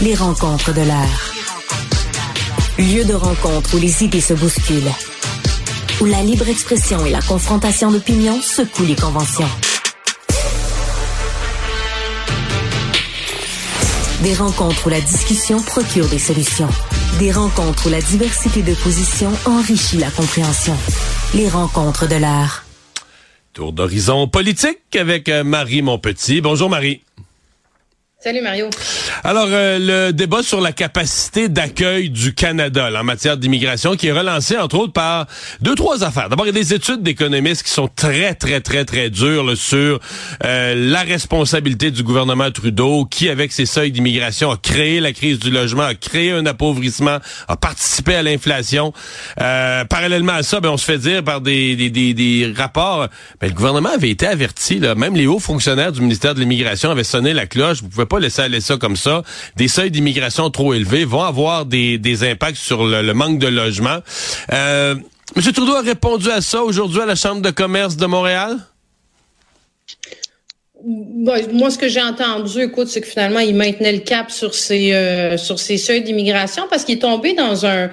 Les rencontres de l'art. Lieu de rencontre où les idées se bousculent. Où la libre expression et la confrontation d'opinions secouent les conventions. Des rencontres où la discussion procure des solutions. Des rencontres où la diversité de positions enrichit la compréhension. Les rencontres de l'art. Tour d'horizon politique avec euh, Marie Monpetit. Bonjour Marie. Salut Mario. Alors, euh, le débat sur la capacité d'accueil du Canada là, en matière d'immigration qui est relancé, entre autres, par deux, trois affaires. D'abord, il y a des études d'économistes qui sont très, très, très, très dures là, sur euh, la responsabilité du gouvernement Trudeau qui, avec ses seuils d'immigration, a créé la crise du logement, a créé un appauvrissement, a participé à l'inflation. Euh, parallèlement à ça, ben, on se fait dire par des, des, des, des rapports, ben, le gouvernement avait été averti, là, même les hauts fonctionnaires du ministère de l'Immigration avaient sonné la cloche. Vous pouvez pas laisser aller ça comme ça. Des seuils d'immigration trop élevés vont avoir des, impacts sur le, manque de logement. Euh, M. Trudeau a répondu à ça aujourd'hui à la Chambre de commerce de Montréal? Moi, ce que j'ai entendu, écoute, c'est que finalement, il maintenait le cap sur ses euh, sur ses seuils d'immigration parce qu'il est tombé dans un.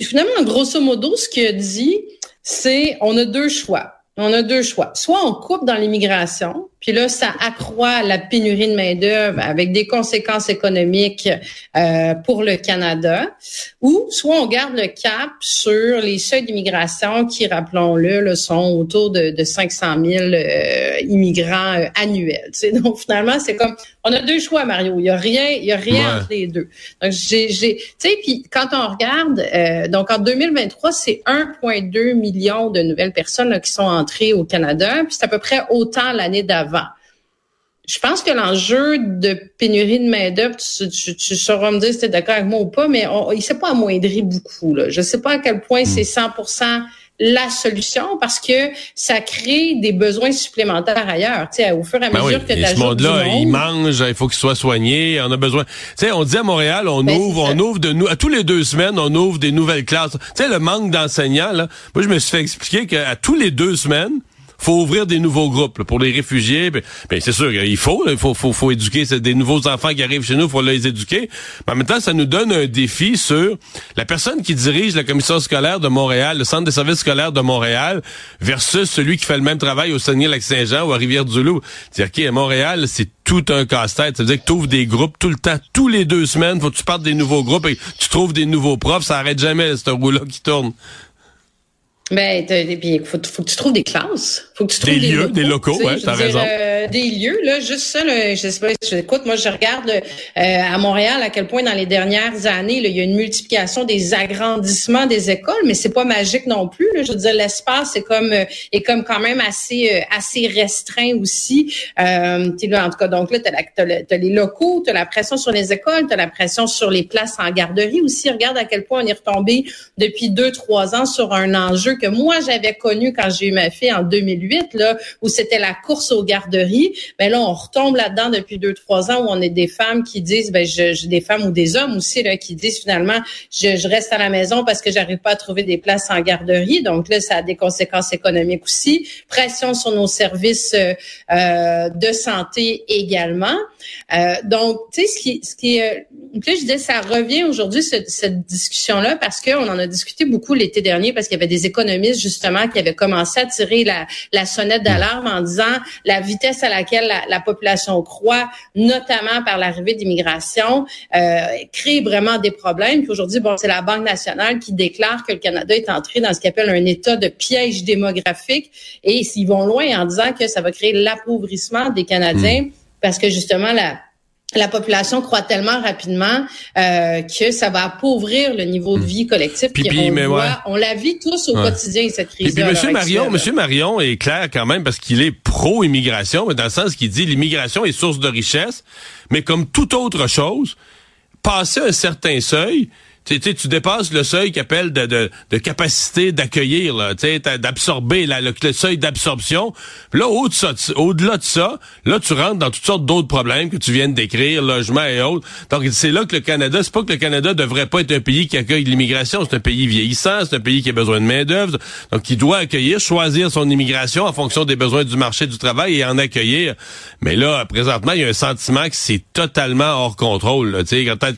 Finalement, grosso modo, ce qu'il a dit, c'est on a deux choix. On a deux choix. Soit on coupe dans l'immigration, puis là, ça accroît la pénurie de main-d'œuvre avec des conséquences économiques euh, pour le Canada. Ou soit on garde le cap sur les seuils d'immigration qui, rappelons-le, là, sont autour de, de 500 000 euh, immigrants euh, annuels. T'sais. Donc finalement, c'est comme on a deux choix, Mario. Il y a rien, il y a rien Ouais. entre les deux. Donc j'ai, j'ai, tu sais, puis quand on regarde, euh, donc en 2023, c'est 1,2 million de nouvelles personnes là, qui sont entrées au Canada, puis c'est à peu près autant l'année d'avant. Je pense que l'enjeu de pénurie de main-d'œuvre, tu, tu, tu sauras me dire si tu es d'accord avec moi ou pas, mais on, il s'est pas amoindri beaucoup. Là. Je sais pas à quel point c'est 100% la solution parce que ça crée des besoins supplémentaires ailleurs. Tu sais, au fur et à Ben mesure oui. que tu ce monde-là, il mange, il faut qu'il soit soigné, on a besoin. Tu sais, on dit à Montréal, on Ben, ouvre, on ouvre de nous, à tous les deux semaines, on ouvre des nouvelles classes. Tu sais, le manque d'enseignants, là. Moi, je me suis fait expliquer qu'à tous les deux semaines, faut ouvrir des nouveaux groupes là, pour les réfugiés. Ben, ben, c'est sûr qu'il faut, il faut, faut, faut éduquer des nouveaux enfants qui arrivent chez nous, faut les éduquer. Mais en même temps, ça nous donne un défi sur la personne qui dirige la commission scolaire de Montréal, le centre des services scolaires de Montréal, versus celui qui fait le même travail au Saguenay-Lac-Saint-Jean ou à Rivière-du-Loup. C'est-à-dire qu'à Montréal, c'est tout un casse-tête. Ça veut dire que tu ouvres des groupes tout le temps, tous les deux semaines, faut que tu partes des nouveaux groupes et tu trouves des nouveaux profs, ça arrête jamais, ce roue-là qui tourne. Ben, t'as- et puis, faut, faut que tu trouves des classes. Faut que tu trouves Des des, lieux, locaux, des locaux, tu sais, ouais, t'as raison. euh, des lieux, là, juste ça, là, je sais pas, je- écoute, moi, je regarde euh, à Montréal à quel point dans les dernières années, là, il y a une multiplication des agrandissements des écoles, mais c'est pas magique non plus. Là, je veux dire, l'espace est comme euh, est comme quand même assez euh, assez restreint aussi. Euh, tu sais, là, en tout cas, donc là, t'as, la, t'as, le- t'as les locaux, t'as la pression sur les écoles, t'as la pression sur les places en garderie aussi. Regarde à quel point on est retombé depuis deux trois ans sur un enjeu que moi j'avais connu quand j'ai eu ma fille en 2008 là où c'était la course aux garderies. Ben là on retombe là-dedans depuis deux trois ans où on est des femmes qui disent ben je, des femmes ou des hommes aussi là qui disent finalement je, je reste à la maison parce que j'arrive pas à trouver des places en garderie. Donc là ça a des conséquences économiques aussi. Pression sur nos services euh, de santé également. Euh, donc tu sais ce qui ce qui euh, là, je disais ça revient aujourd'hui cette, cette discussion là parce qu'on en a discuté beaucoup l'été dernier parce qu'il y avait des économistes économistes justement qui avaient commencé à tirer la, la sonnette d'alarme en disant la vitesse à laquelle la, la population croît, notamment par l'arrivée d'immigration, euh, crée vraiment des problèmes. Puis aujourd'hui, bon, c'est la Banque nationale qui déclare que le Canada est entré dans ce qu'on appelle un état de piège démographique et s'ils vont loin en disant que ça va créer l'appauvrissement des Canadiens hmm. parce que justement la la population croît tellement rapidement euh, que ça va appauvrir le niveau de hmm. vie collectif. Puis, on, on la vit tous au quotidien cette crise. Puis, Monsieur Marion, Monsieur Marion est clair quand même parce qu'il est pro-immigration, mais dans le sens qu'il dit l'immigration est source de richesse, mais comme toute autre chose, passer un certain seuil, tu, tu dépasses le seuil qu'appelle de, de, de, capacité d'accueillir, d'absorber le, le, seuil d'absorption. Là, au-delà de ça, là, tu rentres dans toutes sortes d'autres problèmes que tu viens de décrire, logement et autres. Donc, c'est là que le Canada, c'est pas que le Canada devrait pas être un pays qui accueille l'immigration, c'est un pays vieillissant, c'est un pays qui a besoin de main-d'œuvre, donc qui doit accueillir, choisir son immigration en fonction des besoins du marché du travail et en accueillir. Mais là, présentement, il y a un sentiment que c'est totalement hors contrôle. Là,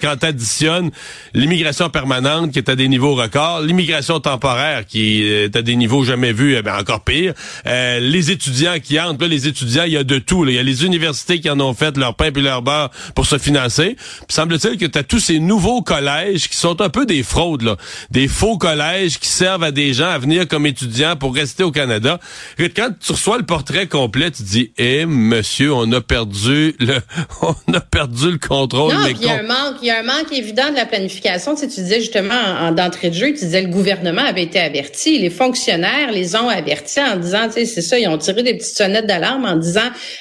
quand tu additionnes l'immigration permanente qui est à des niveaux records, l'immigration temporaire qui est à des niveaux jamais vus, eh ben encore pire, euh, les étudiants qui entrent, là, les étudiants, il y a de tout. Il y a les universités qui en ont fait leur pain et leur beurre pour se financer. semble-t-il que tu as tous ces nouveaux collèges qui sont un peu des fraudes, là. des faux collèges qui servent à des gens à venir comme étudiants pour rester au Canada. Et quand tu reçois le portrait complet, tu dis, eh monsieur, on a perdu le, on a perdu le contrôle. Non, il y a un manque, il y a un manque évident de la planification tu disais justement en, d'entrée de jeu, tu disais le gouvernement avait été averti, les fonctionnaires les ont avertis en disant, tu sais, c'est ça, ils ont tiré des petites sonnettes d'alarme en disant,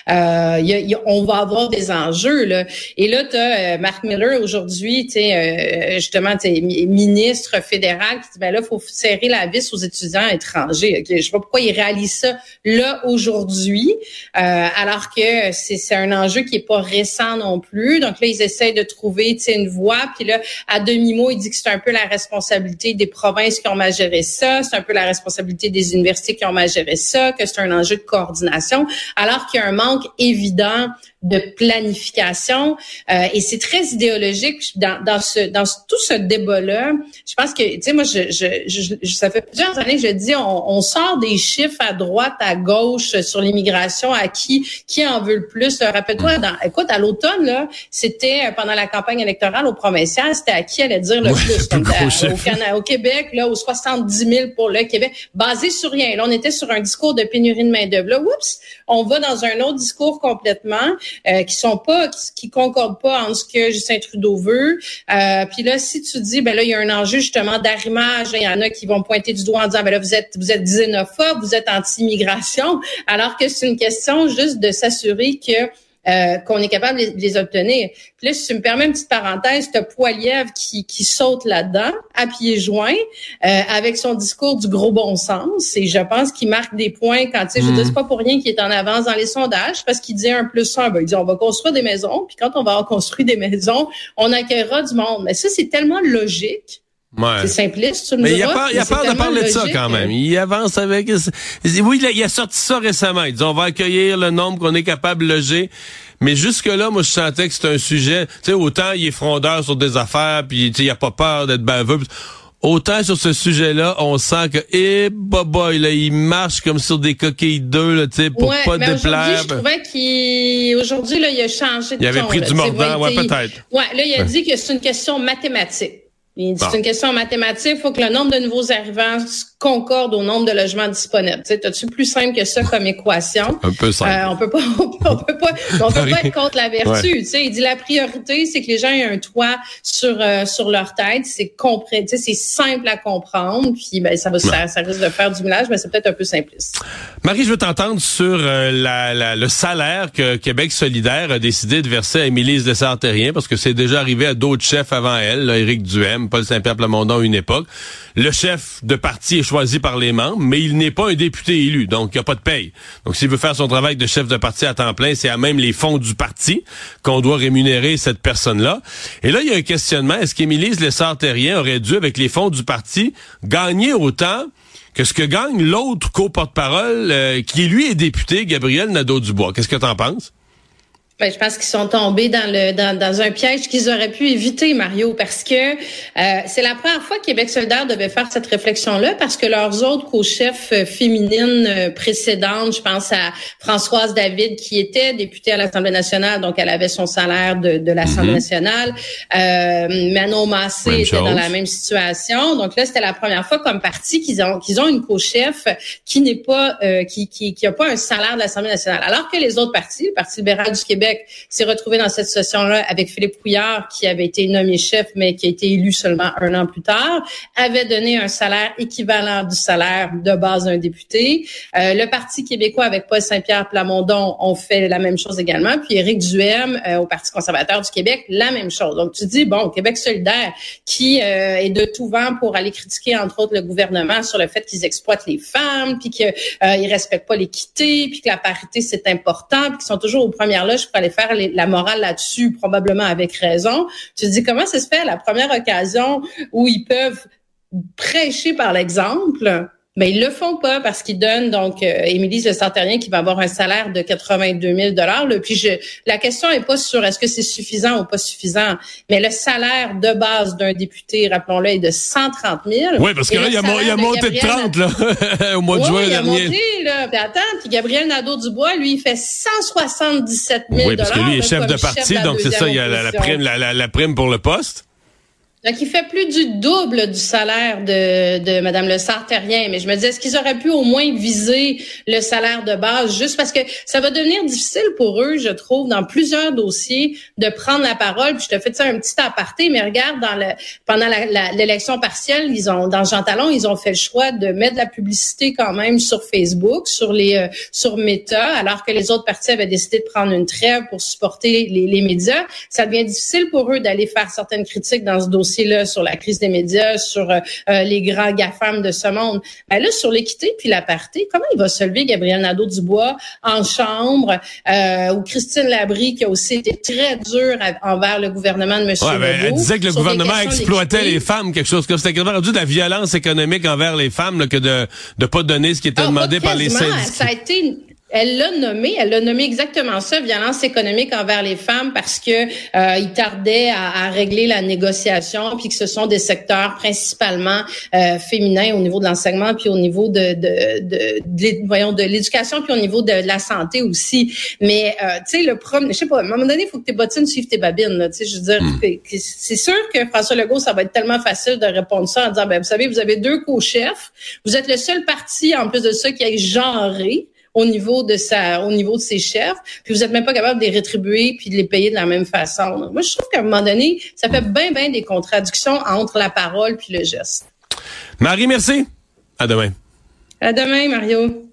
euh, y a, on va avoir des enjeux là. Et là, tu as euh, Mark Miller aujourd'hui, tu sais, euh, justement, tu ministre fédéral qui dit, ben là, faut serrer la vis aux étudiants étrangers. Je sais pas pourquoi il réalise ça là aujourd'hui, euh, alors que c'est un enjeu qui est pas récent non plus. Donc là, ils essayent de trouver, tu sais, une voie. Puis là, à demi mot il dit que c'est un peu la responsabilité des provinces qui ont mal géré ça, c'est un peu la responsabilité des universités qui ont mal géré ça, que c'est un enjeu de coordination, alors qu'il y a un manque évident de planification. Euh, et c'est très idéologique. Dans, dans ce dans tout ce débat là je pense que tu sais moi je, je, je, ça fait plusieurs années que je dis on, on, sort des chiffres à droite à gauche sur l'immigration à qui qui en veut le plus. Rappelle-toi dans écoute à l'automne là c'était euh, pendant la campagne électorale au provincial c'était à qui allait dire le plus au, Canada, au Québec là aux 70 000 pour le Québec basé sur rien. Là on était sur un discours de pénurie de main d'œuvre là oups on va dans un autre discours complètement euh, qui sont pas, qui, concordent pas en ce que Justin Trudeau veut. Euh, puis là, si tu dis, ben là, il y a un enjeu justement d'arrimage, il y en a qui vont pointer du doigt en disant, ben là, vous êtes, vous êtes xénophobe, vous êtes anti-immigration, alors que c'est une question juste de s'assurer que euh, qu'on est capable de les, obtenir. Puis là, si tu me permets une petite parenthèse, tu Poiliev qui, qui saute là-dedans, à pieds joints, euh, avec son discours du gros bon sens. Et je pense qu'il marque des points quand, tu sais, je veux dire, c'est pas pour rien qu'il est en avance dans les sondages, parce qu'il dit un plus un. Ben, il dit, on va construire des maisons, puis quand on va avoir construit des maisons, on accueillera du monde. Mais ça, c'est tellement logique. C'est simpliste, tu me Mais il a peur, il a peur de parler de ça quand même. Il avance avec... Oui, il a, sorti ça récemment. Il dit, on va accueillir le nombre qu'on est capable de loger. Mais jusque-là, moi, je sentais que c'était un sujet... Tu sais, autant il est frondeur sur des affaires, puis il a pas peur d'être baveux. Autant sur ce sujet-là, on sent que, eh, boy, là, il marche comme sur des coquilles d'œufs, là, tu sais, pour pas mais déplaire. je trouvais qu'il, aujourd'hui, là, il a changé de Il avait pris du mordant, ouais, peut-être. Ouais, là, il a dit que c'est une question mathématique. C'est une question mathématique. Il faut que le nombre de nouveaux arrivants concorde au nombre de logements disponibles. Tu as-tu plus simple que ça comme équation? Un peu simple. Euh, on peut pas, on peut, pas, on peut pas être contre la vertu. Tu sais, il dit la priorité, c'est que les gens aient un toit sur euh, sur leur tête. C'est compré, c'est simple à comprendre. Puis ben ça va, ça, ça, risque de faire du ménage, mais c'est peut-être un peu simpliste. Marie, je veux t'entendre sur euh, la, la, le salaire que Québec solidaire a décidé de verser à Émilie Dessart-Terrien, parce que c'est déjà arrivé à d'autres chefs avant elle, là, Éric Duhem, Paul Saint-Pierre Plamondon à une époque. Le chef de parti est choisi par mais il n'est pas un député élu, donc il n'y a pas de paye. Donc s'il veut faire son travail de chef de parti à temps plein, c'est à même les fonds du parti qu'on doit rémunérer cette personne-là. Et là, il y a un questionnement. Est-ce qu'Émilie Lessard-Terrien aurait dû, avec les fonds du parti, gagner autant que ce que gagne l'autre co-porte-parole, euh, qui lui est député, Gabriel Nadeau-Dubois? Qu'est-ce que tu en penses? Ben, je pense qu'ils sont tombés dans le dans, dans un piège qu'ils auraient pu éviter, Mario, parce que euh, c'est la première fois que Québec solidaire devait faire cette réflexion-là, parce que leurs autres co-chefs euh, féminines euh, précédentes, je pense à Françoise David, qui était députée à l'Assemblée nationale, donc elle avait son salaire de, de l'Assemblée mm-hmm. nationale. Euh, Manon Massé était dans la même situation. Donc là, c'était la première fois comme parti qu'ils ont qu'ils ont une co-chef qui n'est pas euh, qui, qui qui a pas un salaire de l'Assemblée nationale, alors que les autres partis, le Parti libéral du Québec s'est retrouvé dans cette situation-là avec Philippe Couillard, qui avait été nommé chef, mais qui a été élu seulement un an plus tard, avait donné un salaire équivalent du salaire de base d'un député. Euh, le Parti québécois avec Paul Saint-Pierre Plamondon ont fait la même chose également. Puis Éric Duhem euh, au Parti conservateur du Québec, la même chose. Donc tu dis, bon, Québec solidaire, qui euh, est de tout vent pour aller critiquer, entre autres, le gouvernement sur le fait qu'ils exploitent les femmes, puis qu'ils euh, respectent pas l'équité, puis que la parité, c'est important, puis qu'ils sont toujours aux premières loges pour aller faire la morale là-dessus, probablement avec raison. Tu te dis comment ça se fait la première occasion où ils peuvent prêcher par l'exemple? Mais ils le font pas parce qu'ils donnent donc euh, Émilie Le Centerien qui va avoir un salaire de 82 000 dollars. Puis je, la question est pas sur est-ce que c'est suffisant ou pas suffisant, mais le salaire de base d'un député, rappelons-le, est de 130 000. Oui, parce que là, il a, a, monté de 30 là, au mois de juin dernier. Il a monté, là. Puis attends, puis Gabriel Nadeau-Dubois, lui, il fait 177 000 Oui, parce que lui, il est chef de parti, donc c'est ça, il y a la, prime, la, la prime pour le poste. Donc, il fait plus du double du salaire de, de Mme Le Sartérien. Mais je me disais, est-ce qu'ils auraient pu au moins viser le salaire de base juste parce que ça va devenir difficile pour eux, je trouve, dans plusieurs dossiers, de prendre la parole. Puis je te fais ça un petit aparté, mais regarde, dans le, pendant l'élection partielle, ils ont, dans Jean Talon, ils ont fait le choix de mettre de la publicité quand même sur Facebook, sur les, euh, sur Meta, alors que les autres partis avaient décidé de prendre une trêve pour supporter les, les médias. Ça devient difficile pour eux d'aller faire certaines critiques dans ce dossier là sur la crise des médias, sur euh, euh, les grands GAFAM de ce monde. Ben là, sur l'équité puis la parité, comment il va se lever Gabriel Nadeau-Dubois en chambre euh, ou Christine Labrie qui a aussi été très dure envers le gouvernement de M. Ouais, ben, Elle disait que le gouvernement exploitait les femmes, quelque chose comme c'était rendu de la violence économique envers les femmes que de ne pas donner ce qui était ah, demandé par les syndicats. Ça a été elle l'a nommé, elle l'a nommé exactement ça, violence économique envers les femmes, parce que euh, il tardait à, à, régler la négociation, puis que ce sont des secteurs principalement euh, féminins au niveau de l'enseignement, puis au niveau de, de, de, de voyons de l'éducation, puis au niveau de la santé aussi. Mais euh, tu sais, le problème, je sais pas, à un moment donné, il faut que tes bottines suivent tes babines. Tu sais, je veux dire, hmm. c'est sûr que François Legault, ça va être tellement facile de répondre ça en disant, ben vous savez, vous avez deux co-chefs, vous êtes le seul parti en plus de ça qui est genré au niveau de sa, au niveau de ses chefs, puis vous êtes même pas capable de les rétribuer puis de les payer de la même façon. moi, je trouve qu'à un moment donné, ça fait bien, bien des contradictions entre la parole puis le geste. Marie, merci. À demain. À demain, Mario.